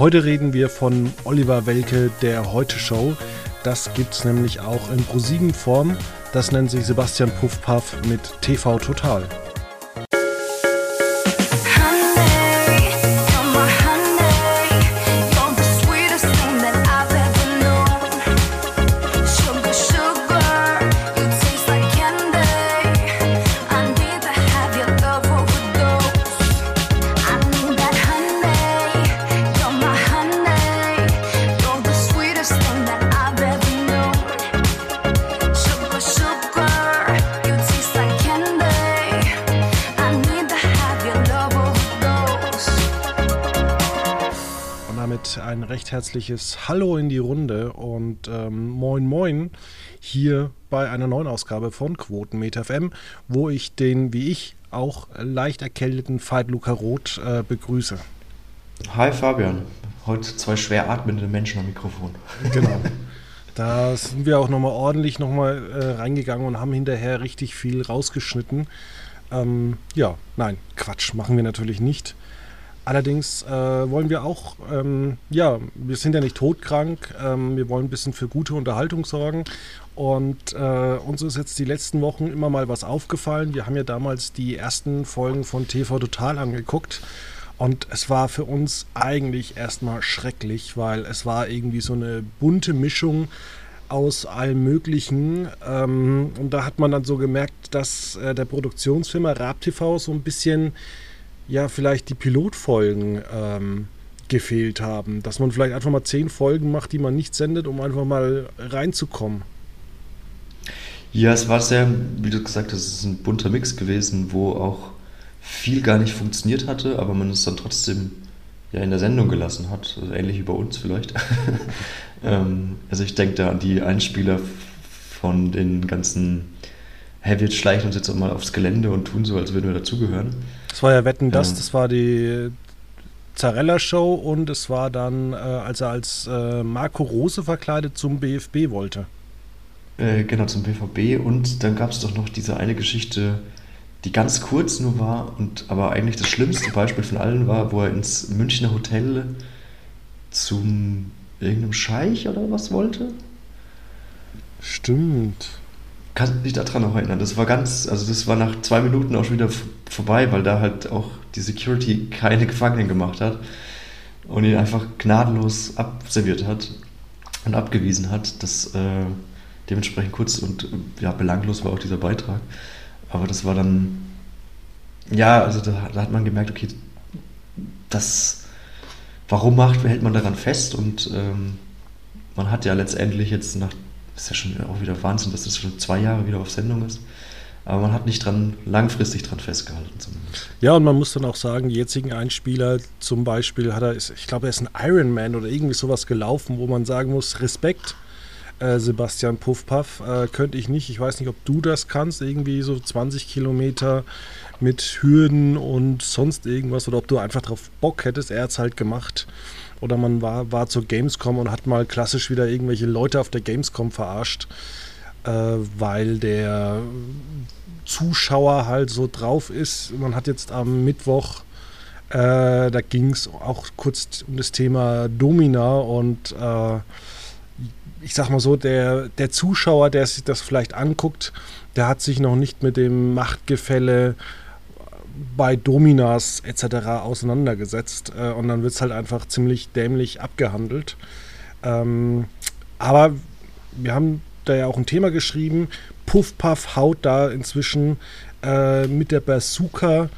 Heute reden wir von Oliver Welke, der Heute-Show. Das gibt es nämlich auch in ProSieben-Form. Das nennt sich Sebastian Puffpaff mit TV Total. Herzliches Hallo in die Runde und ähm, Moin Moin hier bei einer neuen Ausgabe von Quotenmeter FM, wo ich den, wie ich, auch leicht erkälteten Veit Luca Roth äh, begrüße. Hi Fabian, heute zwei schwer atmende Menschen am Mikrofon. Genau. Da sind wir auch nochmal ordentlich nochmal äh, reingegangen und haben hinterher richtig viel rausgeschnitten. Ähm, ja, nein, Quatsch, machen wir natürlich nicht. Allerdings äh, wollen wir auch, ähm, ja, wir sind ja nicht todkrank, ähm, wir wollen ein bisschen für gute Unterhaltung sorgen. Und äh, uns ist jetzt die letzten Wochen immer mal was aufgefallen. Wir haben ja damals die ersten Folgen von TV Total angeguckt. Und es war für uns eigentlich erstmal schrecklich, weil es war irgendwie so eine bunte Mischung aus allem Möglichen. Ähm, und da hat man dann so gemerkt, dass äh, der Produktionsfirma Rab TV so ein bisschen ja vielleicht die Pilotfolgen ähm, gefehlt haben. Dass man vielleicht einfach mal zehn Folgen macht, die man nicht sendet, um einfach mal reinzukommen. Ja, es war sehr, wie du gesagt hast, es ist ein bunter Mix gewesen, wo auch viel gar nicht funktioniert hatte, aber man es dann trotzdem ja in der Sendung gelassen hat. Also ähnlich wie bei uns vielleicht. ähm, also ich denke da an die Einspieler von den ganzen hey, wir schleichen uns jetzt auch mal aufs Gelände und tun so, als würden wir dazugehören. Das war ja Wetten, das, ähm, das war die Zarella-Show und es war dann, äh, als er als äh, Marco Rose verkleidet zum BFB wollte. Äh, genau, zum BVB und dann gab es doch noch diese eine Geschichte, die ganz kurz nur war und aber eigentlich das schlimmste Beispiel von allen war, wo er ins Münchner Hotel zum irgendeinem Scheich oder was wollte. Stimmt kann mich daran noch erinnern. Das war ganz, also das war nach zwei Minuten auch schon wieder vorbei, weil da halt auch die Security keine Gefangenen gemacht hat und ihn einfach gnadenlos abserviert hat und abgewiesen hat. Das äh, dementsprechend kurz und ja, belanglos war auch dieser Beitrag. Aber das war dann, ja, also da, da hat man gemerkt, okay, das, warum macht, hält man daran fest und ähm, man hat ja letztendlich jetzt nach ist ja schon auch wieder Wahnsinn, dass das schon zwei Jahre wieder auf Sendung ist. Aber man hat nicht dran, langfristig dran festgehalten zumindest. Ja, und man muss dann auch sagen, die jetzigen Einspieler zum Beispiel hat er, ich glaube, er ist ein Ironman oder irgendwie sowas gelaufen, wo man sagen muss, Respekt, äh, Sebastian Puffpaff, äh, könnte ich nicht. Ich weiß nicht, ob du das kannst, irgendwie so 20 Kilometer mit Hürden und sonst irgendwas oder ob du einfach drauf Bock hättest. Er hat es halt gemacht. Oder man war, war zur Gamescom und hat mal klassisch wieder irgendwelche Leute auf der Gamescom verarscht, äh, weil der Zuschauer halt so drauf ist. Man hat jetzt am Mittwoch, äh, da ging es auch kurz um das Thema Domina und äh, ich sag mal so, der, der Zuschauer, der sich das vielleicht anguckt, der hat sich noch nicht mit dem Machtgefälle bei Dominas etc. auseinandergesetzt äh, und dann wird es halt einfach ziemlich dämlich abgehandelt. Ähm, aber wir haben da ja auch ein Thema geschrieben. Puff Puff haut da inzwischen äh, mit der Bazooka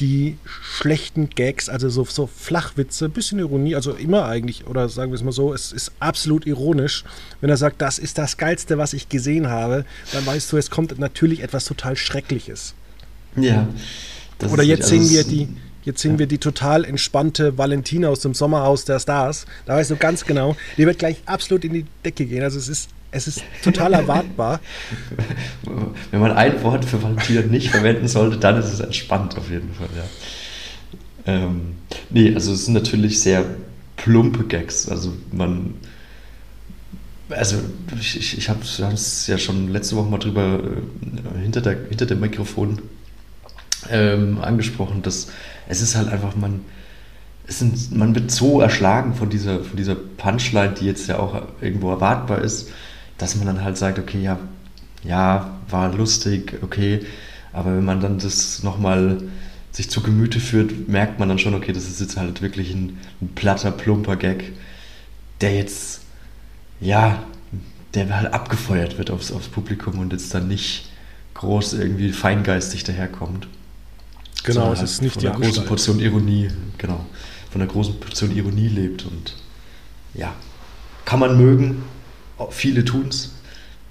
die schlechten Gags, also so, so Flachwitze, bisschen Ironie, also immer eigentlich, oder sagen wir es mal so, es ist absolut ironisch. Wenn er sagt, das ist das Geilste, was ich gesehen habe, dann weißt du, es kommt natürlich etwas total Schreckliches. Ja. Das Oder jetzt sehen wir die, Jetzt sehen ja. wir die total entspannte Valentina aus dem Sommerhaus der Stars. Da weißt du ganz genau, die wird gleich absolut in die Decke gehen. Also es ist, es ist total erwartbar. Wenn man ein Wort für Valentina nicht verwenden sollte, dann ist es entspannt auf jeden Fall, ja. Ähm, nee, also es sind natürlich sehr plumpe Gags. Also man. Also ich, ich, ich habe es ja schon letzte Woche mal drüber äh, hinter, der, hinter dem Mikrofon ähm, angesprochen, dass es ist halt einfach, man, sind, man wird so erschlagen von dieser, von dieser Punchline, die jetzt ja auch irgendwo erwartbar ist, dass man dann halt sagt, okay, ja, ja, war lustig, okay, aber wenn man dann das nochmal sich zu Gemüte führt, merkt man dann schon, okay, das ist jetzt halt wirklich ein, ein platter, plumper Gag, der jetzt, ja, der halt abgefeuert wird aufs, aufs Publikum und jetzt dann nicht groß irgendwie feingeistig daherkommt. Genau, es ist halt nicht von die einer großen. Portion Ironie, genau, von einer großen Portion Ironie lebt und ja, kann man mögen, viele tun es,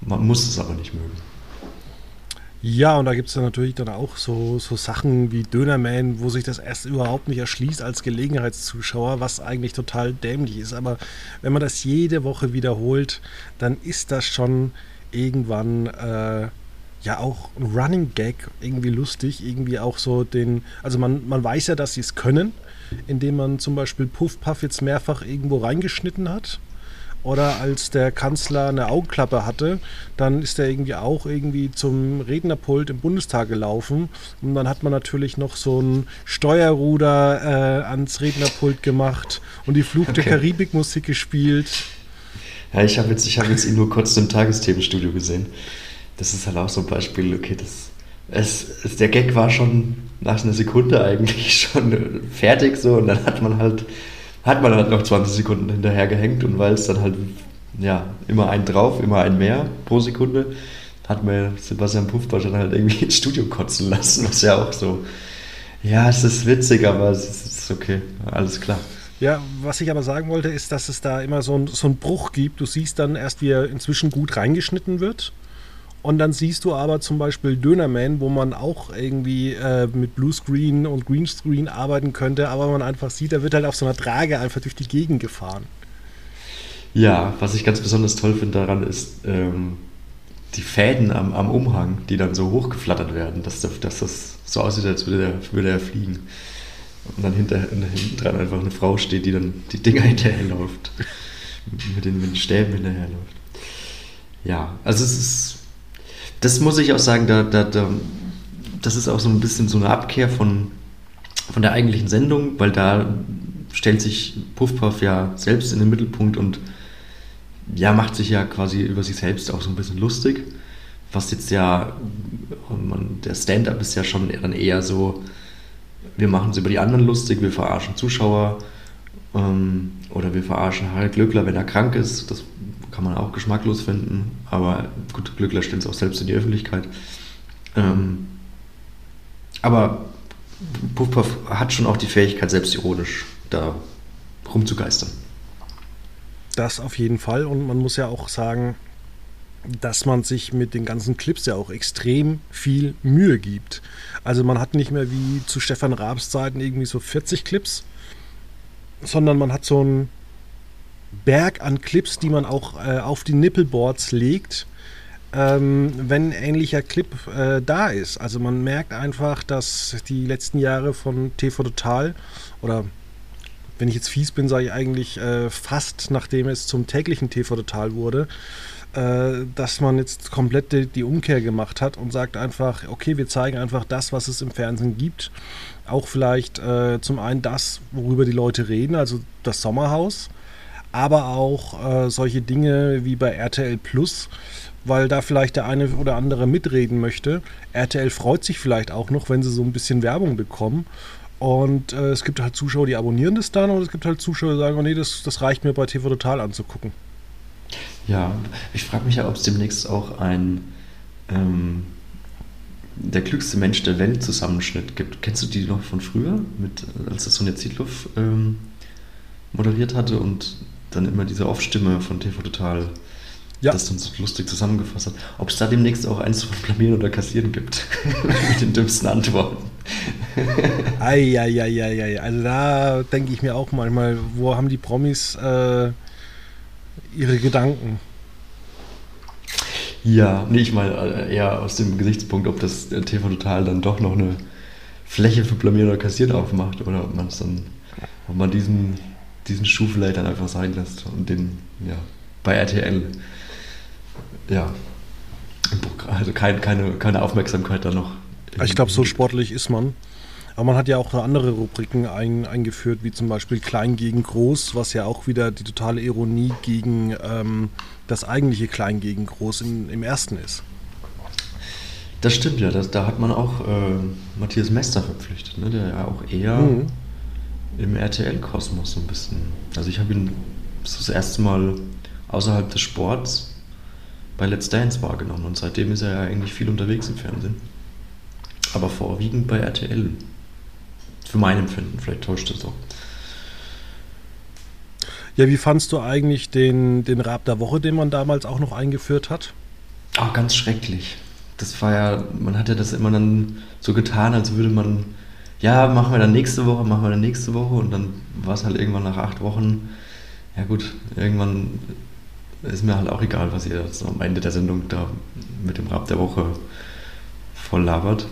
man muss es aber nicht mögen. Ja, und da gibt es dann natürlich dann auch so, so Sachen wie Dönerman, wo sich das erst überhaupt nicht erschließt als Gelegenheitszuschauer, was eigentlich total dämlich ist. Aber wenn man das jede Woche wiederholt, dann ist das schon irgendwann äh, ja auch ein Running Gag, irgendwie lustig, irgendwie auch so den, also man, man weiß ja, dass sie es können, indem man zum Beispiel Puff Puff jetzt mehrfach irgendwo reingeschnitten hat. Oder als der Kanzler eine Augenklappe hatte, dann ist er irgendwie auch irgendwie zum Rednerpult im Bundestag gelaufen. Und dann hat man natürlich noch so ein Steuerruder äh, ans Rednerpult gemacht und die Flug der Okay. Karibik-Musik gespielt. Ja, ich habe jetzt, ich hab jetzt ihn nur kurz im Tagesthemenstudio gesehen. Das ist halt auch so ein Beispiel, okay, das, es, es, der Gag war schon nach einer Sekunde eigentlich schon fertig so und dann hat man halt, hat man halt noch 20 Sekunden hinterher gehängt und weil es dann halt, ja, immer ein drauf, immer ein mehr pro Sekunde, hat mir Sebastian Puffbach dann halt irgendwie ins Studio kotzen lassen, was ja auch so, ja, es ist witzig, aber es ist okay, alles klar. Ja, was ich aber sagen wollte, ist, dass es da immer so, ein, so einen Bruch gibt. Du siehst dann erst, wie er inzwischen gut reingeschnitten wird. Und dann siehst du aber zum Beispiel Dönerman, wo man auch irgendwie äh, mit Bluescreen und Greenscreen arbeiten könnte, aber man einfach sieht, er wird halt auf so einer Trage einfach durch die Gegend gefahren. Ja, was ich ganz besonders toll finde daran ist ähm, die Fäden am, am Umhang, die dann so hochgeflattert werden, dass, das- dass das so aussieht, als würde er, würde er fliegen. Und dann hinter, hinten dran einfach eine Frau steht, die dann die Dinger hinterherläuft. mit, den, mit den Stäben hinterherläuft. Ja, also es ist. Das muss ich auch sagen, da, da, da, das ist auch so ein bisschen so eine Abkehr von, von der eigentlichen Sendung, weil da stellt sich Puff Puff ja selbst in den Mittelpunkt und ja, macht sich ja quasi über sich selbst auch so ein bisschen lustig. Was jetzt ja, man, der Stand-up ist ja schon dann eher so, wir machen es über die anderen lustig, wir verarschen Zuschauer ähm, oder wir verarschen Harald Glöckler, wenn er krank ist. Das kann man auch geschmacklos finden, aber gut, Glöckler stellt es auch selbst in die Öffentlichkeit. Ähm, aber Puff Puff hat schon auch die Fähigkeit, selbstironisch da rumzugeistern. Das auf jeden Fall. Und man muss ja auch sagen, dass man sich mit den ganzen Clips ja auch extrem viel Mühe gibt. Also man hat nicht mehr wie zu Stefan Raabs Zeiten irgendwie so 40 Clips, sondern man hat so einen Berg an Clips, die man auch äh, auf die Nippelboards legt, ähm, wenn ein ähnlicher Clip äh, da ist. Also man merkt einfach, dass die letzten Jahre von TV Total oder wenn ich jetzt fies bin, sage ich eigentlich äh, fast, nachdem es zum täglichen TV Total wurde, äh, dass man jetzt komplett die, die Umkehr gemacht hat und sagt einfach, okay, wir zeigen einfach das, was es im Fernsehen gibt. Auch vielleicht äh, zum einen das, worüber die Leute reden, also das Sommerhaus, aber auch äh, solche Dinge wie bei RTL Plus, weil da vielleicht der eine oder andere mitreden möchte. RTL freut sich vielleicht auch noch, wenn sie so ein bisschen Werbung bekommen. Und äh, es gibt halt Zuschauer, die abonnieren das dann und es gibt halt Zuschauer, die sagen, oh nee, das, das reicht mir bei TV Total anzugucken. Ja, ich frage mich ja, ob es demnächst auch ein ähm, der klügste Mensch der Welt Zusammenschnitt gibt. Kennst du die noch von früher, mit, als das Sonja Zietloff ähm, moderiert hatte und dann immer diese Off-Stimme von TV Total Ja. das dann so lustig zusammengefasst hat. Ob es da demnächst auch eins von Blamieren oder Kassieren gibt. mit den dümmsten Antworten. Eieieiei, also da denke ich mir auch manchmal, wo haben die Promis äh, ihre Gedanken? Ja, nee, ich meine äh, eher aus dem Gesichtspunkt, ob das äh, TV Total dann doch noch eine Fläche für Blamieren oder Kassieren aufmacht oder ob man es dann, ob man diesen, diesen dann einfach sein lässt und den, ja, bei RTL, ja, also kein, keine, keine Aufmerksamkeit da noch. Ich glaube, so sportlich ist man. Aber man hat ja auch andere Rubriken ein, eingeführt, wie zum Beispiel Klein gegen Groß, was ja auch wieder die totale Ironie gegen ähm, das eigentliche Klein gegen Groß in, im ersten ist. Das stimmt ja, das, da hat man auch äh, Matthias Mester verpflichtet, ne, der ja auch eher mhm. Im RTL-Kosmos so ein bisschen. Also ich habe ihn das erste Mal außerhalb des Sports bei Let's Dance wahrgenommen und seitdem ist er ja eigentlich viel unterwegs im Fernsehen. Aber vorwiegend bei RTL. Für mein Empfinden, vielleicht täuscht es auch. Ja, wie fandst du eigentlich den, den Rab der Woche, den man damals auch noch eingeführt hat? Ah, ganz schrecklich das war ja, man hat ja das immer dann so getan, als würde man, ja, machen wir dann nächste Woche, machen wir dann nächste Woche und dann war es halt irgendwann nach acht Wochen, ja gut, irgendwann ist mir halt auch egal, was ihr am Ende der Sendung da mit dem Rab der Woche voll labert.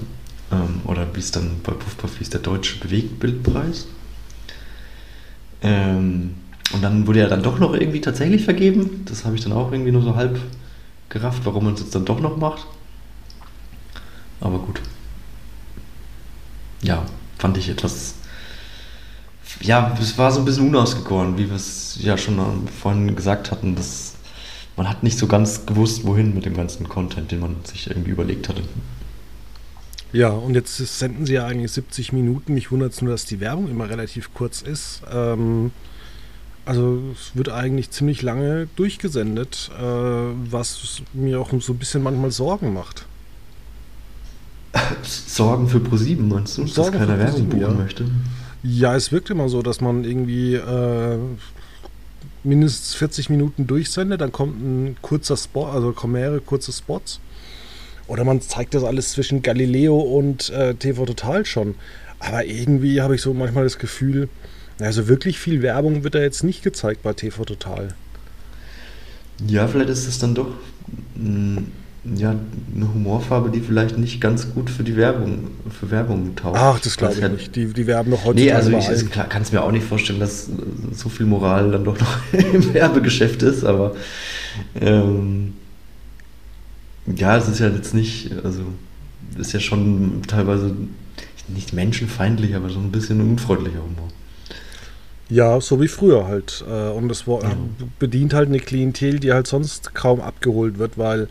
Ähm, oder wie es dann bei Puffpuff hieß, der Deutsche Bewegtbildpreis. Ähm, und dann wurde er dann doch noch irgendwie tatsächlich vergeben. Das habe ich dann auch irgendwie nur so halb gerafft, warum man es jetzt dann doch noch macht. Aber gut. Ja, fand ich etwas. Ja, es war so ein bisschen unausgegoren, wie wir es ja schon vorhin gesagt hatten. Dass man hat nicht so ganz gewusst, wohin mit dem ganzen Content, den man sich irgendwie überlegt hatte. Ja, und jetzt senden sie ja eigentlich 70 Minuten. Mich wundert es nur, dass die Werbung immer relativ kurz ist. Ähm, also es wird eigentlich ziemlich lange durchgesendet, äh, was mir auch so ein bisschen manchmal Sorgen macht. Sorgen für ProSieben, meinst du? Sorgen dass keiner Werbung buchen ja. möchte? Ja, es wirkt immer so, dass man irgendwie äh, mindestens 40 Minuten durchsendet, dann kommt ein kurzer Spot, also kommen mehrere kurze Spots. Oder man zeigt das alles zwischen Galileo und äh, TV Total schon. Aber irgendwie habe ich so manchmal das Gefühl, also wirklich viel Werbung wird da jetzt nicht gezeigt bei TV Total. Ja, vielleicht ist es dann doch hm, ja, eine Humorfarbe, die vielleicht nicht ganz gut für die Werbung, für Werbung taugt. Ach, das glaube ich halt, nicht. Die, die werben noch heute. Nee, also ich kann es mir auch nicht vorstellen, dass so viel Moral dann doch noch im Werbegeschäft ist, aber ähm, ja, es ist ja jetzt nicht, also ist ja schon teilweise nicht menschenfeindlich, aber so ein bisschen unfreundlicher Humor. Ja, so wie früher halt. Äh, und das ja. bedient halt eine Klientel, die halt sonst kaum abgeholt wird, weil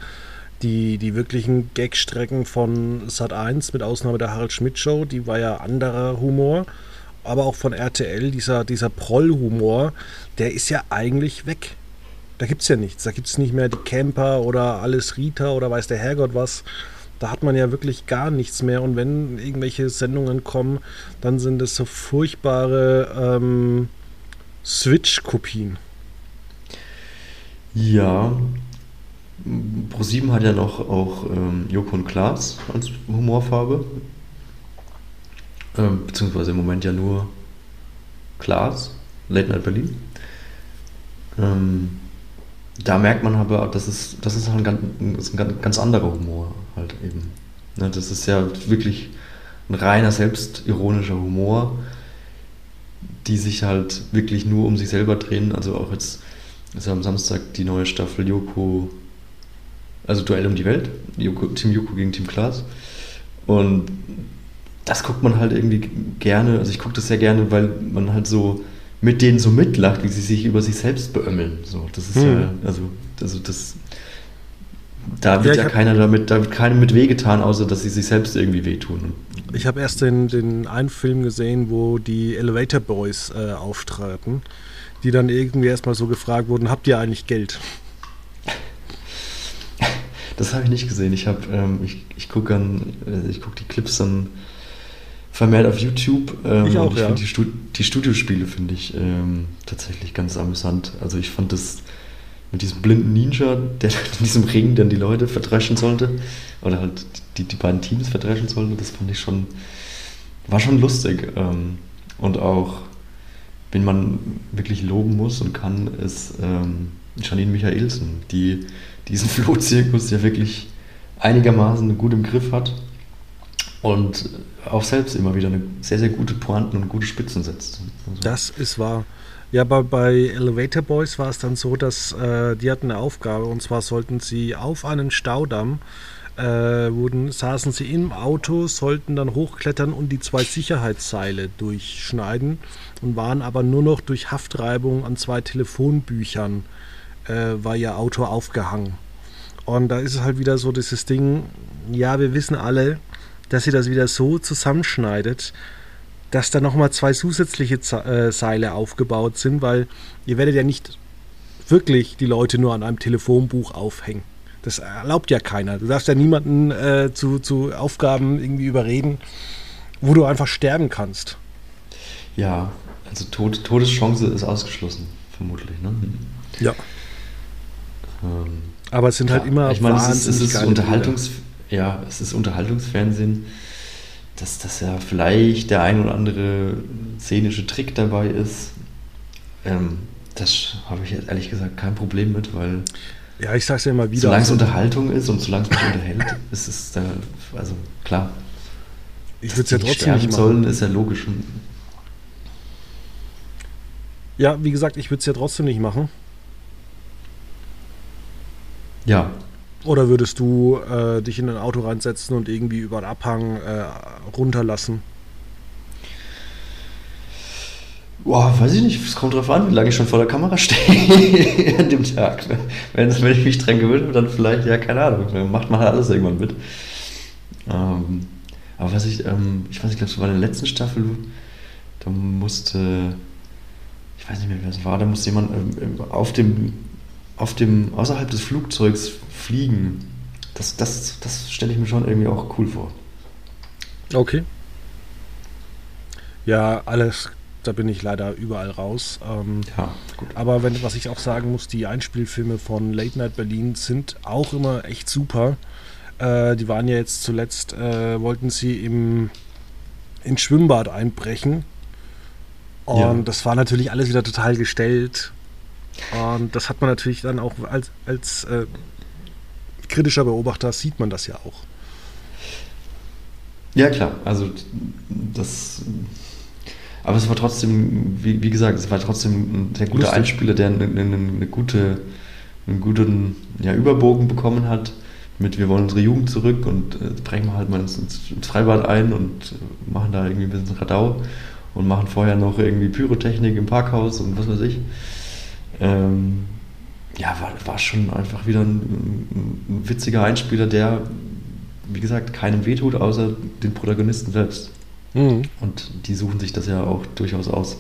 die, die wirklichen Gagstrecken von Sat 1 mit Ausnahme der Harald Schmidt Show, die war ja anderer Humor. Aber auch von RTL, dieser, dieser Proll-Humor, der ist ja eigentlich weg. Da gibt es ja nichts. Da gibt es nicht mehr die Camper oder alles Rita oder weiß der Herrgott was. Da hat man ja wirklich gar nichts mehr. Und wenn irgendwelche Sendungen kommen, dann sind es so furchtbare ähm, Switch-Kopien. Ja, ProSieben hat ja noch auch ähm, Joko und Klaas als Humorfarbe. Ähm, beziehungsweise im Moment ja nur Klaas, Late Night Berlin. Ähm, da merkt man aber, das ist, das ist ein ganz, ein ganz anderer Humor halt eben. Ne, das ist ja wirklich ein reiner selbstironischer Humor, die sich halt wirklich nur um sich selber drehen. Also auch jetzt ist ja am Samstag die neue Staffel Joko also Duell um die Welt, Joko, Team Joko gegen Team Klaas. Und das guckt man halt irgendwie gerne, also ich gucke das sehr gerne, weil man halt so mit denen so mitlacht, wie sie sich über sich selbst beömmeln. So, das ist hm. ja, also, also das, da wird ja, ja keiner damit, da wird keinem mit wehgetan, außer dass sie sich selbst irgendwie wehtun. Ich habe erst den, den einen Film gesehen, wo die Elevator Boys äh, auftraten, die dann irgendwie erstmal so gefragt wurden, habt ihr eigentlich Geld? Das habe ich nicht gesehen. Ich habe, ähm, ich, ich gucke äh, ich gucke die Clips dann vermehrt auf YouTube. Ähm, ich auch, ich ja. Die, Stud die Studiospiele finde ich ähm, tatsächlich ganz amüsant. Also ich fand das mit diesem blinden Ninja, der in diesem Ring dann die Leute verdreschen sollte, oder halt die, die beiden Teams verdreschen sollte, das fand ich schon, war schon lustig. Ähm, und auch, wenn man wirklich loben muss und kann, ist ähm, Janine Michaelsen, die diesen Flohzirkus ja wirklich einigermaßen gut im Griff hat und auch selbst immer wieder eine sehr, sehr gute Pointen und gute Spitzen setzt. Also das ist wahr. Ja, bei, bei Elevator Boys war es dann so, dass äh, die hatten eine Aufgabe und zwar sollten sie auf einen Staudamm äh, wurden, saßen sie im Auto, sollten dann hochklettern und die zwei Sicherheitsseile durchschneiden und waren aber nur noch durch Haftreibung an zwei Telefonbüchern äh, war ihr Auto aufgehangen. Und da ist es halt wieder so dieses Ding, ja, wir wissen alle, dass sie das wieder so zusammenschneidet, dass da nochmal zwei zusätzliche äh, Seile aufgebaut sind, weil ihr werdet ja nicht wirklich die Leute nur an einem Telefonbuch aufhängen. Das erlaubt ja keiner. Du darfst ja niemanden äh, zu, zu Aufgaben irgendwie überreden, wo du einfach sterben kannst. Ja, also Tod, Todeschance ist ausgeschlossen, vermutlich. Ne? Ja. Ähm, Aber es sind halt immer. Ich meine, es ist, es ist Unterhaltungs, ja, es ist Unterhaltungsfernsehen dass das ja vielleicht der ein oder andere szenische Trick dabei ist. Ähm, das habe ich jetzt ehrlich gesagt kein Problem mit, weil. Ja, ich sag's ja immer wieder. Solange es also, Unterhaltung ist und solange es mich unterhält, ist es da, also klar. Ich würde es ja trotzdem nicht machen. sollen, ist ja logisch. Ja, wie gesagt, ich würde es ja trotzdem nicht machen. Ja, oder würdest du äh, dich in ein Auto reinsetzen und irgendwie über einen Abhang äh, runterlassen? Boah, weiß ich nicht. Es kommt drauf an, wie lange ich schon vor der Kamera stehe an dem Tag. Wenn, wenn ich mich dran gewöhnt habe, dann vielleicht, ja, keine Ahnung. Dann macht man halt alles irgendwann mit. Ähm, aber was ich, ähm, ich weiß nicht, ich glaube, es war in der letzten Staffel, da musste, ich weiß nicht mehr, wer es war, da musste jemand ähm, auf dem, auf dem, außerhalb des Flugzeugs Fliegen, das, das, das stelle ich mir schon irgendwie auch cool vor. Okay. Ja, alles, da bin ich leider überall raus. Ähm, ja, gut. Aber wenn, was ich auch sagen muss, die Einspielfilme von Late Night Berlin sind auch immer echt super. Äh, die waren ja jetzt zuletzt, äh, wollten sie im ins Schwimmbad einbrechen. Und ja. das war natürlich alles wieder total gestellt. Und das hat man natürlich dann auch als, als äh, kritischer Beobachter sieht man das ja auch. Ja, klar. Also das. Aber es war trotzdem, wie, wie gesagt, es war trotzdem ein sehr guter Lustig. Einspieler, der eine, eine, eine, gute, einen guten ja, Überbogen bekommen hat. Mit wir wollen unsere Jugend zurück und äh, brechen wir halt mal ins, ins, Freibad ein und äh, machen da irgendwie ein bisschen Radau und machen vorher noch irgendwie Pyrotechnik im Parkhaus und was weiß ich. Ähm, ja, war, war schon einfach wieder ein, ein, witziger Einspieler, der, wie gesagt, keinem wehtut, außer den Protagonisten selbst. Mhm. Und die suchen sich das ja auch durchaus aus.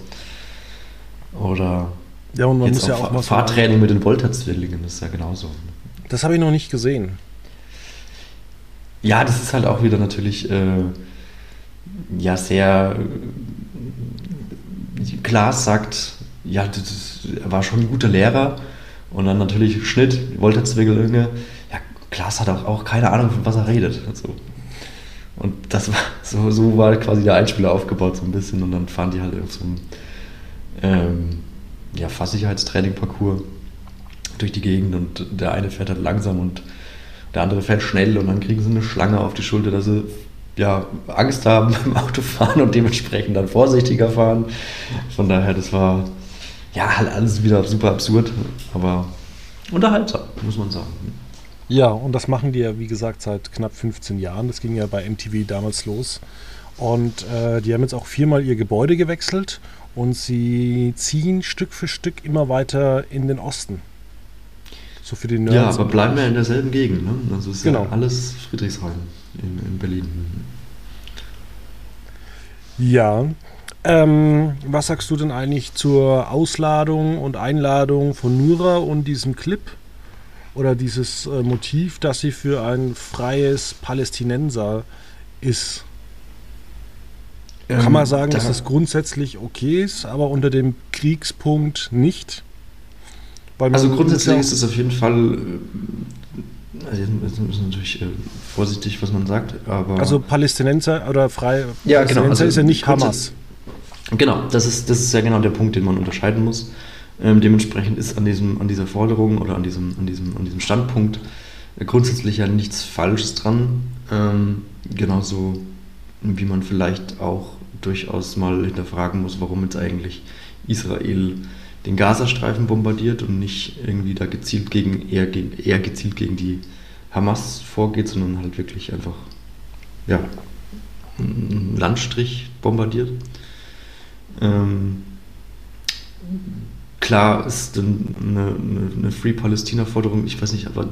Oder ja, und man jetzt muss ja auch mal Fahrtraining mit den Volta-Zwillingen, das ist ja genauso. Das habe ich noch nicht gesehen. Ja, das ist halt auch wieder natürlich äh, ja sehr Klaas sagt, ja, das, er war schon ein guter Lehrer, und dann natürlich Schnitt, Volta-Zwillinge. Ja, Klaas hat auch, auch keine Ahnung, von was er redet. Also. Und das war, so, so war quasi der Einspieler aufgebaut, so ein bisschen. Und dann fahren die halt auf so einem ähm, ja, Fahrsicherheitstraining-Parcours durch die Gegend und der eine fährt halt langsam und der andere fährt schnell und dann kriegen sie eine Schlange auf die Schulter, dass sie ja, Angst haben beim Autofahren und dementsprechend dann vorsichtiger fahren. Von daher, das war ja, halt alles wieder super absurd, aber unterhaltsam, muss man sagen. Ja, und das machen die ja, wie gesagt, seit knapp 15 Jahren. Das ging ja bei MTV damals los. Und äh, die haben jetzt auch viermal ihr Gebäude gewechselt und sie ziehen Stück für Stück immer weiter in den Osten. So für die Nerds. Ja, aber bleiben wir in derselben Gegend. Ne? Also ist genau. ja alles Friedrichshain in, in Berlin. Ja, ähm, was sagst du denn eigentlich zur Ausladung und Einladung von Nura und diesem Clip? Oder dieses äh, Motiv, dass sie für ein freies Palästinenser ist? Ähm, Kann man sagen, da dass das grundsätzlich okay ist, aber unter dem Kriegspunkt nicht? also grundsätzlich ist es auf jeden Fall äh, also ist natürlich äh, vorsichtig, was man sagt, aber. Also Palästinenser oder frei ja, genau, also ist ja nicht Hamas. Genau, das ist, das ist ja genau der Punkt, den man unterscheiden muss. Ähm, dementsprechend ist an, diesem, an dieser Forderung oder an diesem, an diesem, an diesem Standpunkt äh, grundsätzlich ja nichts Falsches dran. Ähm, genauso wie man vielleicht auch durchaus mal hinterfragen muss, warum jetzt eigentlich Israel den Gazastreifen bombardiert und nicht irgendwie da gezielt gegen, eher, eher gezielt gegen die Hamas vorgeht, sondern halt wirklich einfach ja, einen Landstrich bombardiert. Ähm, klar ist eine, eine, eine Free Palästina-Forderung, ich weiß nicht, aber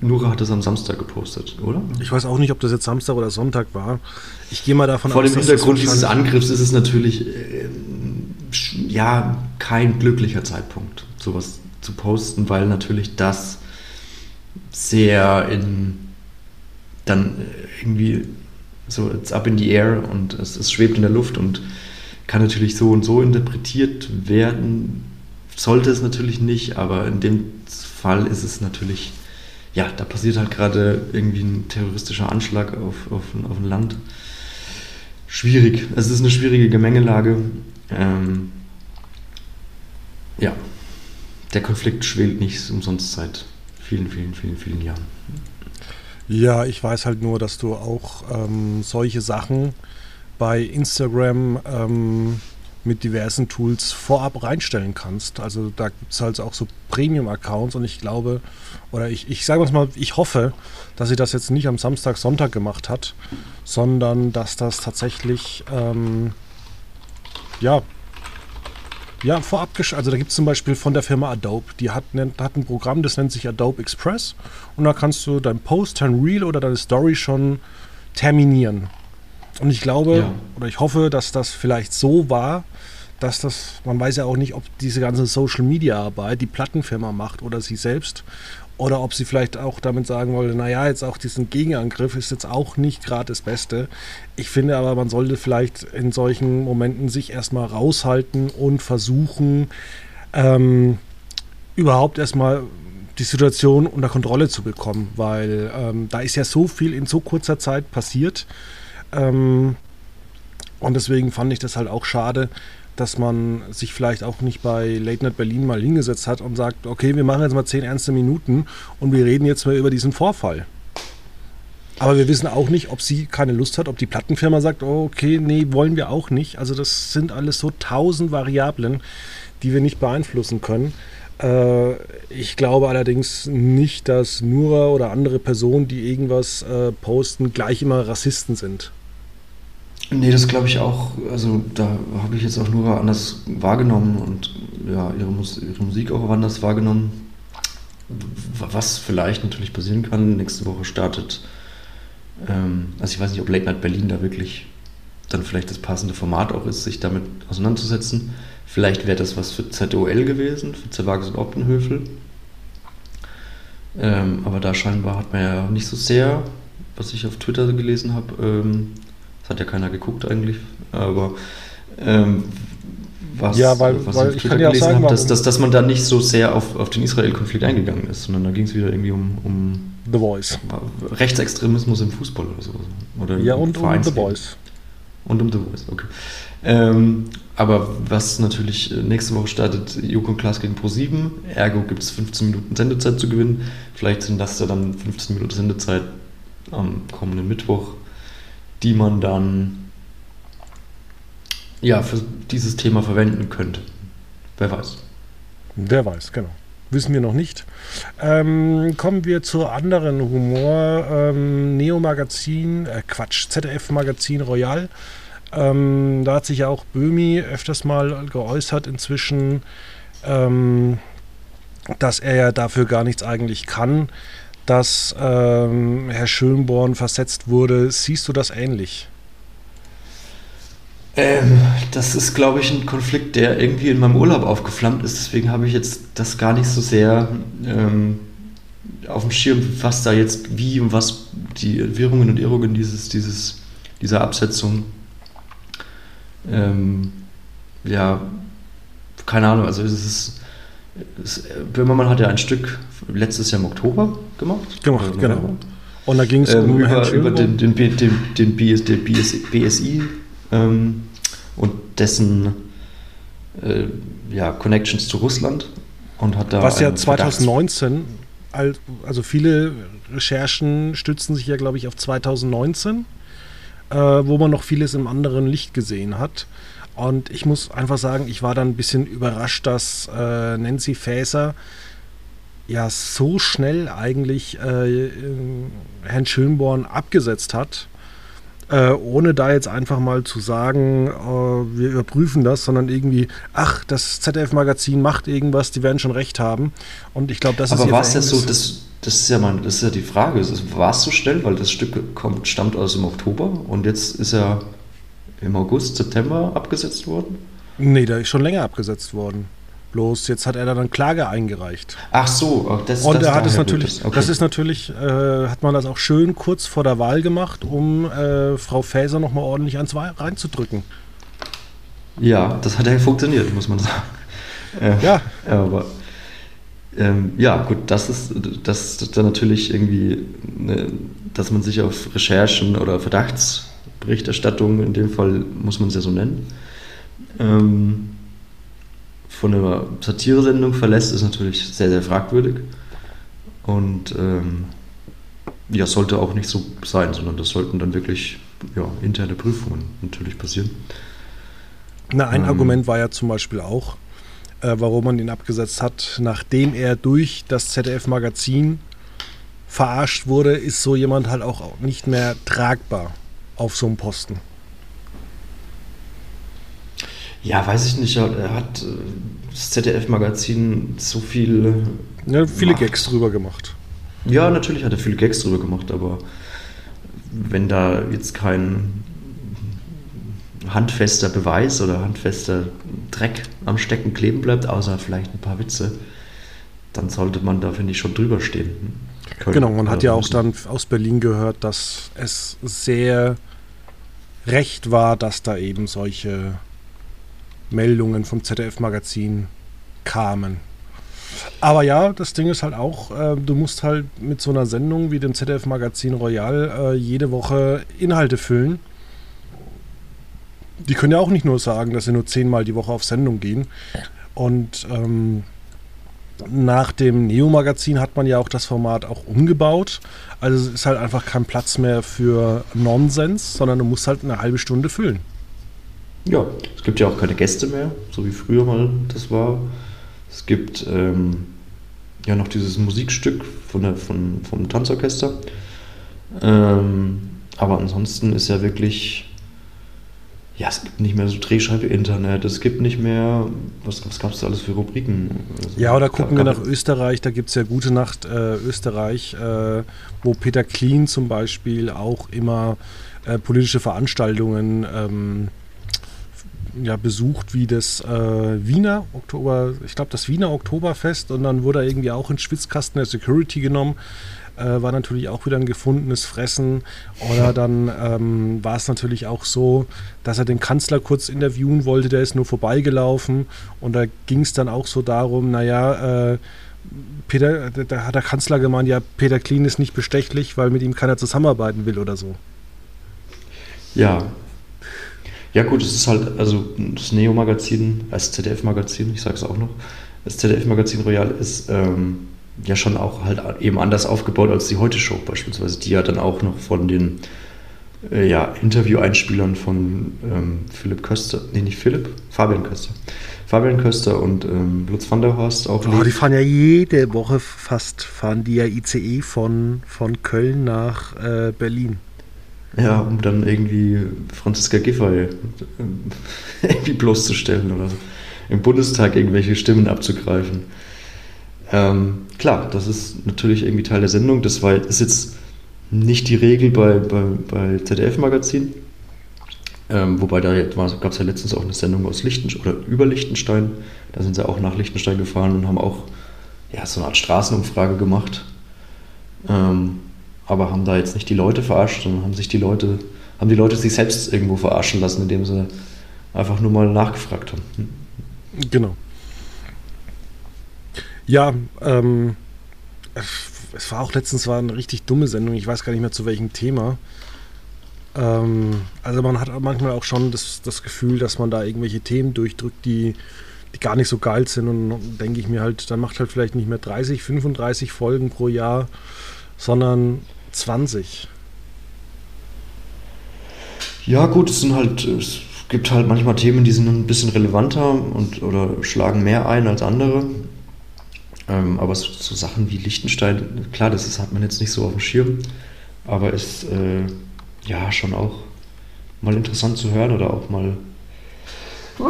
Nura hat das am Samstag gepostet, oder? Ich weiß auch nicht, ob das jetzt Samstag oder Sonntag war. Ich gehe mal davon Vor aus. Vor dem Hintergrund dieses Angriffs ist es natürlich äh, ja kein glücklicher Zeitpunkt, sowas zu posten, weil natürlich das sehr in dann irgendwie so it's up in the air und es, es schwebt in der Luft und kann natürlich so und so interpretiert werden. Sollte es natürlich nicht, aber in dem Fall ist es natürlich, ja, da passiert halt gerade irgendwie ein terroristischer Anschlag auf, auf, auf ein Land. Schwierig. Es ist eine schwierige Gemengelage. Ähm, ja, der Konflikt schwelt nicht umsonst seit vielen, vielen, vielen, vielen Jahren. Ja, ich weiß halt nur, dass du auch ähm, solche Sachen bei Instagram ähm, mit diversen Tools vorab reinstellen kannst. Also da gibt es halt auch so Premium-Accounts und ich glaube, oder ich, ich sage mal, ich hoffe, dass sie das jetzt nicht am Samstag, Sonntag gemacht hat, sondern dass das tatsächlich, ähm, ja, ja, vorab, also da gibt es zum Beispiel von der Firma Adobe, die hat, hat ein Programm, das nennt sich Adobe Express und da kannst du dein Post, dein Reel oder deine Story schon terminieren. Und ich glaube ja. oder ich hoffe, dass das vielleicht so war, dass das, man weiß ja auch nicht, ob diese ganze Social Media Arbeit die Plattenfirma macht oder sie selbst. Oder ob sie vielleicht auch damit sagen wollte, naja, jetzt auch diesen Gegenangriff ist jetzt auch nicht gerade das Beste. Ich finde aber, man sollte vielleicht in solchen Momenten sich erstmal raushalten und versuchen, ähm, überhaupt erstmal die Situation unter Kontrolle zu bekommen, weil ähm, da ist ja so viel in so kurzer Zeit passiert. Ähm, und deswegen fand ich das halt auch schade, dass man sich vielleicht auch nicht bei Late Night Berlin mal hingesetzt hat und sagt, okay, wir machen jetzt mal zehn ernste Minuten und wir reden jetzt mal über diesen Vorfall. Aber wir wissen auch nicht, ob sie keine Lust hat, ob die Plattenfirma sagt, oh, okay, nee, wollen wir auch nicht. Also das sind alles so tausend Variablen, die wir nicht beeinflussen können. Äh, ich glaube allerdings nicht, dass Nura oder andere Personen, die irgendwas äh, posten, gleich immer Rassisten sind. Nee, das glaube ich auch. Also da habe ich jetzt auch Nura anders wahrgenommen und ja, ihre, Mus ihre Musik auch anders wahrgenommen. Was vielleicht natürlich passieren kann, nächste Woche startet, ähm, also ich weiß nicht, ob Late Night Berlin da wirklich dann vielleicht das passende Format auch ist, sich damit auseinanderzusetzen. Vielleicht wäre das was für ZOL gewesen, für Zerwages und Optenhöfel. Ähm, aber da scheinbar hat man ja nicht so sehr, was ich auf Twitter gelesen habe, ähm, das hat ja keiner geguckt eigentlich, aber ähm, was, ja, weil, was weil ich gelesen sagen, habe, dass, dass, dass man da nicht so sehr auf, auf den Israel-Konflikt eingegangen ist, sondern da ging es wieder irgendwie um, um The Voice. Rechtsextremismus im Fußball oder so. Oder ja, und um The Voice. Und um The Voice, okay. Ähm, aber was natürlich nächste Woche startet, Joko und Klaas gegen Pro7. Ergo gibt es 15 Minuten Sendezeit zu gewinnen. Vielleicht sind das ja dann 15 Minuten Sendezeit am kommenden Mittwoch die man dann ja für dieses Thema verwenden könnte. Wer weiß. Wer weiß, genau. Wissen wir noch nicht. Ähm, kommen wir zur anderen Humor. Ähm, Neo-Magazin, äh, Quatsch, ZDF-Magazin Royal. Ähm, da hat sich ja auch Böhmi öfters mal geäußert inzwischen, ähm, dass er ja dafür gar nichts eigentlich kann dass ähm, Herr Schönborn versetzt wurde. Siehst du das ähnlich? Ähm, das ist, glaube ich, ein Konflikt, der irgendwie in meinem Urlaub aufgeflammt ist. Deswegen habe ich jetzt das gar nicht so sehr ähm, auf dem Schirm, was da jetzt wie und was die Wirrungen und Irrungen dieses, dieses, dieser Absetzung. Ähm, ja, keine Ahnung, also es ist Böhmermann hat ja ein Stück letztes Jahr im Oktober gemacht. Gemacht, genau. Und da ging es ähm, um über, über den, den, den, den BS, den BS, BSI ähm, und dessen äh, ja, Connections zu Russland und hat da was ja 2019 also viele Recherchen stützen sich ja glaube ich auf 2019 äh, wo man noch vieles im anderen Licht gesehen hat und ich muss einfach sagen, ich war dann ein bisschen überrascht, dass äh, Nancy Faeser ja so schnell eigentlich äh, Herrn Schönborn abgesetzt hat, äh, ohne da jetzt einfach mal zu sagen, äh, wir überprüfen das, sondern irgendwie, ach, das ZDF-Magazin macht irgendwas, die werden schon recht haben. Und ich glaube, das Aber ist. Aber war es ja so, das, das ist ja mal, das ist ja die Frage, war es so schnell, weil das Stück kommt, stammt aus dem Oktober und jetzt ist er im August, September abgesetzt worden? Nee, der ist schon länger abgesetzt worden. Bloß jetzt hat er dann Klage eingereicht. Ach so, das, und das er hat es natürlich, das, okay. das ist natürlich, äh, hat man das auch schön kurz vor der Wahl gemacht, um äh, Frau Faeser nochmal ordentlich ans Wahl reinzudrücken. Ja, das hat ja funktioniert, muss man sagen. Äh, ja. Aber ähm, ja, gut, das ist, das ist dann natürlich irgendwie, ne, dass man sich auf Recherchen oder Verdachtsberichterstattung, in dem Fall muss man es ja so nennen, ähm, von einer Satiresendung verlässt, ist natürlich sehr, sehr fragwürdig. Und ähm, ja, sollte auch nicht so sein, sondern das sollten dann wirklich ja, interne Prüfungen natürlich passieren. Na, ein ähm, Argument war ja zum Beispiel auch, äh, warum man ihn abgesetzt hat, nachdem er durch das ZDF-Magazin verarscht wurde, ist so jemand halt auch nicht mehr tragbar auf so einem Posten. Ja, weiß ich nicht. Er hat äh, das ZDF-Magazin so viel. Ja, viele macht. Gags drüber gemacht. Ja, natürlich hat er viele Gags drüber gemacht, aber wenn da jetzt kein handfester Beweis oder handfester Dreck am Stecken kleben bleibt, außer vielleicht ein paar Witze, dann sollte man da, finde ich, schon drüber stehen. Können genau, man hat ja auch dann aus Berlin gehört, dass es sehr recht war, dass da eben solche Meldungen vom ZDF-Magazin kamen. Aber ja, das Ding ist halt auch, äh, du musst halt mit so einer Sendung wie dem ZDF-Magazin Royal äh, jede Woche Inhalte füllen. Die können ja auch nicht nur sagen, dass sie nur zehnmal die Woche auf Sendung gehen. Und ähm, nach dem Neo-Magazin hat man ja auch das Format auch umgebaut. Also es ist halt einfach kein Platz mehr für Nonsens, sondern du musst halt eine halbe Stunde füllen. Ja, es gibt ja auch keine Gäste mehr, so wie früher mal das war. Es gibt ähm, ja noch dieses Musikstück von der, von, vom Tanzorchester. Ähm, aber ansonsten ist ja wirklich, ja, es gibt nicht mehr so Drehscheibe Internet, es gibt nicht mehr, was, was gab es da alles für Rubriken? Also, ja, oder gucken wir nach Österreich, da gibt es ja Gute Nacht äh, Österreich, äh, wo Peter Kleen zum Beispiel auch immer äh, politische Veranstaltungen ähm, ja, besucht wie das äh, Wiener Oktober, ich glaube das Wiener Oktoberfest und dann wurde er irgendwie auch in Schwitzkasten der Security genommen. Äh, war natürlich auch wieder ein gefundenes Fressen. Oder dann ähm, war es natürlich auch so, dass er den Kanzler kurz interviewen wollte, der ist nur vorbeigelaufen und da ging es dann auch so darum, naja, äh, Peter, da hat der Kanzler gemeint, ja, Peter Klien ist nicht bestechlich, weil mit ihm keiner zusammenarbeiten will oder so. Ja, ja gut, es ist halt, also das Neo-Magazin, als ZDF-Magazin, ich sage es auch noch, das ZDF-Magazin Royal ist ähm, ja schon auch halt eben anders aufgebaut als die Heute-Show beispielsweise, die ja dann auch noch von den äh, ja, Interview-Einspielern von ähm, Philipp Köster, nee nicht Philipp, Fabian Köster. Fabian Köster und ähm, Lutz van der Horst auch. Oh, die fahren ja jede Woche fast, fahren die ja ICE von, von Köln nach äh, Berlin. Ja, um dann irgendwie Franziska Giffey irgendwie bloßzustellen oder so. Im Bundestag irgendwelche Stimmen abzugreifen. Ähm, klar, das ist natürlich irgendwie Teil der Sendung. Das war, ist jetzt nicht die Regel bei, bei, bei ZDF-Magazin. Ähm, wobei da gab es ja letztens auch eine Sendung aus Lichtenstein oder über Lichtenstein. Da sind sie auch nach Lichtenstein gefahren und haben auch ja, so eine Art Straßenumfrage gemacht. Ähm, aber haben da jetzt nicht die Leute verarscht, sondern haben sich die Leute, haben die Leute sich selbst irgendwo verarschen lassen, indem sie einfach nur mal nachgefragt haben. Hm? Genau. Ja, ähm, es war auch letztens war eine richtig dumme Sendung, ich weiß gar nicht mehr zu welchem Thema. Ähm, also man hat manchmal auch schon das, das Gefühl, dass man da irgendwelche Themen durchdrückt, die, die gar nicht so geil sind und denke ich mir halt, dann macht halt vielleicht nicht mehr 30, 35 Folgen pro Jahr, sondern 20. Ja, gut, es sind halt, es gibt halt manchmal Themen, die sind ein bisschen relevanter und oder schlagen mehr ein als andere. Ähm, aber so, so, Sachen wie Liechtenstein, klar, das ist, hat man jetzt nicht so auf dem Schirm, aber ist äh, ja schon auch mal interessant zu hören oder auch mal,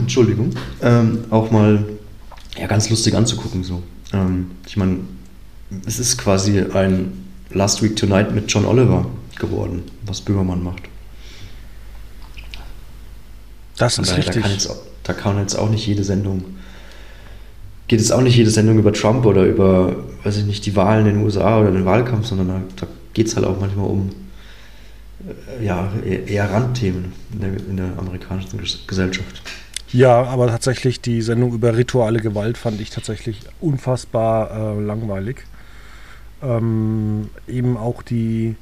Entschuldigung, ähm, auch mal ja, ganz lustig anzugucken. So. Ähm, ich meine, es ist quasi ein Last Week Tonight mit John Oliver geworden, was Böhmermann macht. Das ist daher, richtig. Da kann, jetzt, da kann jetzt auch nicht jede Sendung, geht jetzt auch nicht jede Sendung über Trump oder über, weiß ich nicht, die Wahlen in den USA oder den Wahlkampf, sondern da, da geht es halt auch manchmal um äh, ja, eher Randthemen in der, in der amerikanischen Gesellschaft. Ja, aber tatsächlich die Sendung über rituale Gewalt fand ich tatsächlich unfassbar äh, langweilig. Ähm, eben auch die,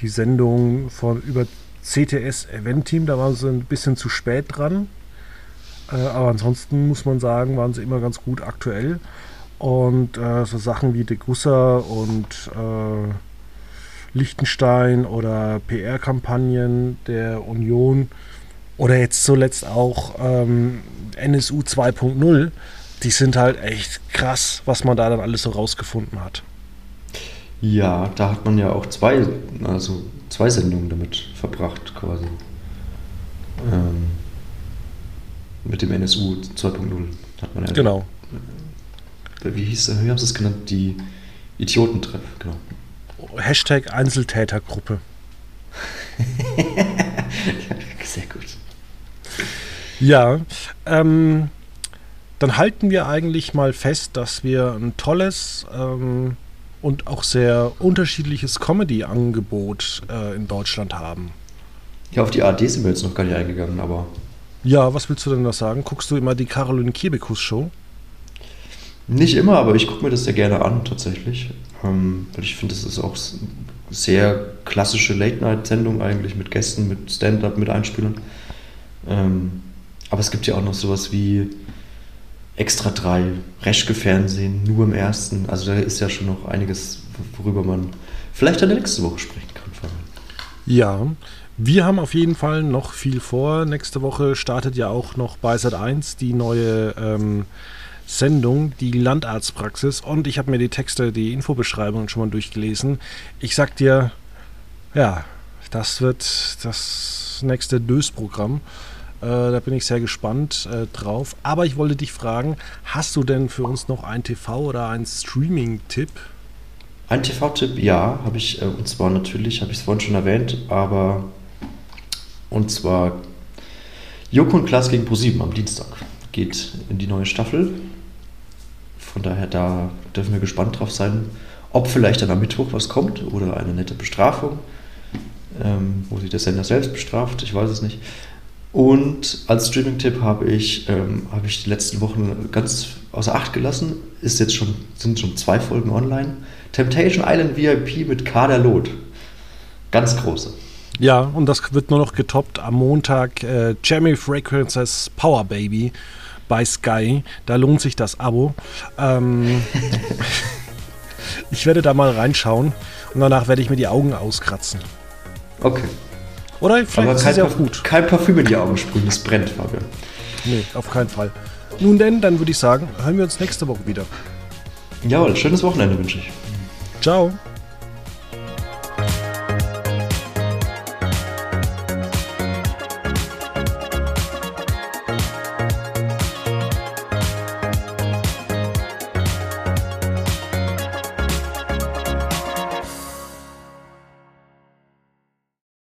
die Sendung von über CTS Event Team, da waren sie ein bisschen zu spät dran. Äh, aber ansonsten muss man sagen, waren sie immer ganz gut aktuell. Und äh, so Sachen wie De Gusser und äh, Liechtenstein oder PR-Kampagnen der Union oder jetzt zuletzt auch ähm, NSU 2.0, die sind halt echt krass, was man da dann alles so rausgefunden hat. Ja, da hat man ja auch zwei, also zwei Sendungen damit verbracht, quasi. Ähm, mit dem NSU 2.0 hat man ja. Genau. Äh, wie hieß? Wie haben sie es genannt? Die Idiotentreff, genau. Hashtag Einzeltätergruppe. Sehr gut. Ja, ähm, dann halten wir eigentlich mal fest, dass wir ein tolles ähm, und auch sehr unterschiedliches Comedy-Angebot äh, in Deutschland haben. Ja, auf die ARD sind wir jetzt noch gar nicht eingegangen, aber. Ja, was willst du denn da sagen? Guckst du immer die Caroline Kebekus-Show? Nicht immer, aber ich gucke mir das sehr gerne an, tatsächlich. Ähm, weil ich finde, das ist auch sehr klassische Late-Night-Sendung eigentlich mit Gästen, mit Stand-up, mit Einspielern. Ähm, aber es gibt ja auch noch sowas wie Extra 3, Reschke Fernsehen, nur im ersten. Also da ist ja schon noch einiges, worüber man vielleicht dann nächste Woche sprechen kann. Ja, wir haben auf jeden Fall noch viel vor. Nächste Woche startet ja auch noch bei Sat1 die neue ähm, Sendung, die Landarztpraxis. Und ich habe mir die Texte, die Infobeschreibungen schon mal durchgelesen. Ich sag dir, ja, das wird das nächste Dös-Programm. Äh, da bin ich sehr gespannt äh, drauf. Aber ich wollte dich fragen, hast du denn für uns noch einen TV- oder einen Streaming-Tipp? Ein TV-Tipp, ja, habe ich, äh, und zwar natürlich, habe ich es vorhin schon erwähnt, aber und zwar Joko und Klaas gegen ProSieben am Dienstag. Geht in die neue Staffel. Von daher, da dürfen wir gespannt drauf sein, ob vielleicht dann am Mittwoch was kommt oder eine nette Bestrafung, ähm, wo sich der Sender selbst bestraft, ich weiß es nicht. Und als Streaming-Tipp habe ich, ähm, habe ich die letzten Wochen ganz außer Acht gelassen. Ist jetzt schon, sind schon zwei Folgen online. Temptation Island VIP mit Kader Lot. Ganz große. Ja, und das wird nur noch getoppt am Montag. Äh, Jamie Fragrances Power Baby bei Sky. Da lohnt sich das Abo. Ähm, ich werde da mal reinschauen und danach werde ich mir die Augen auskratzen. Okay. Oder vielleicht ist kein, es ja auch gut. kein Parfüm in die Augen sprühen, das brennt, Fabian. Nee, auf keinen Fall. Nun denn, dann würde ich sagen, hören wir uns nächste Woche wieder. Jawohl, schönes Wochenende wünsche ich. Ciao.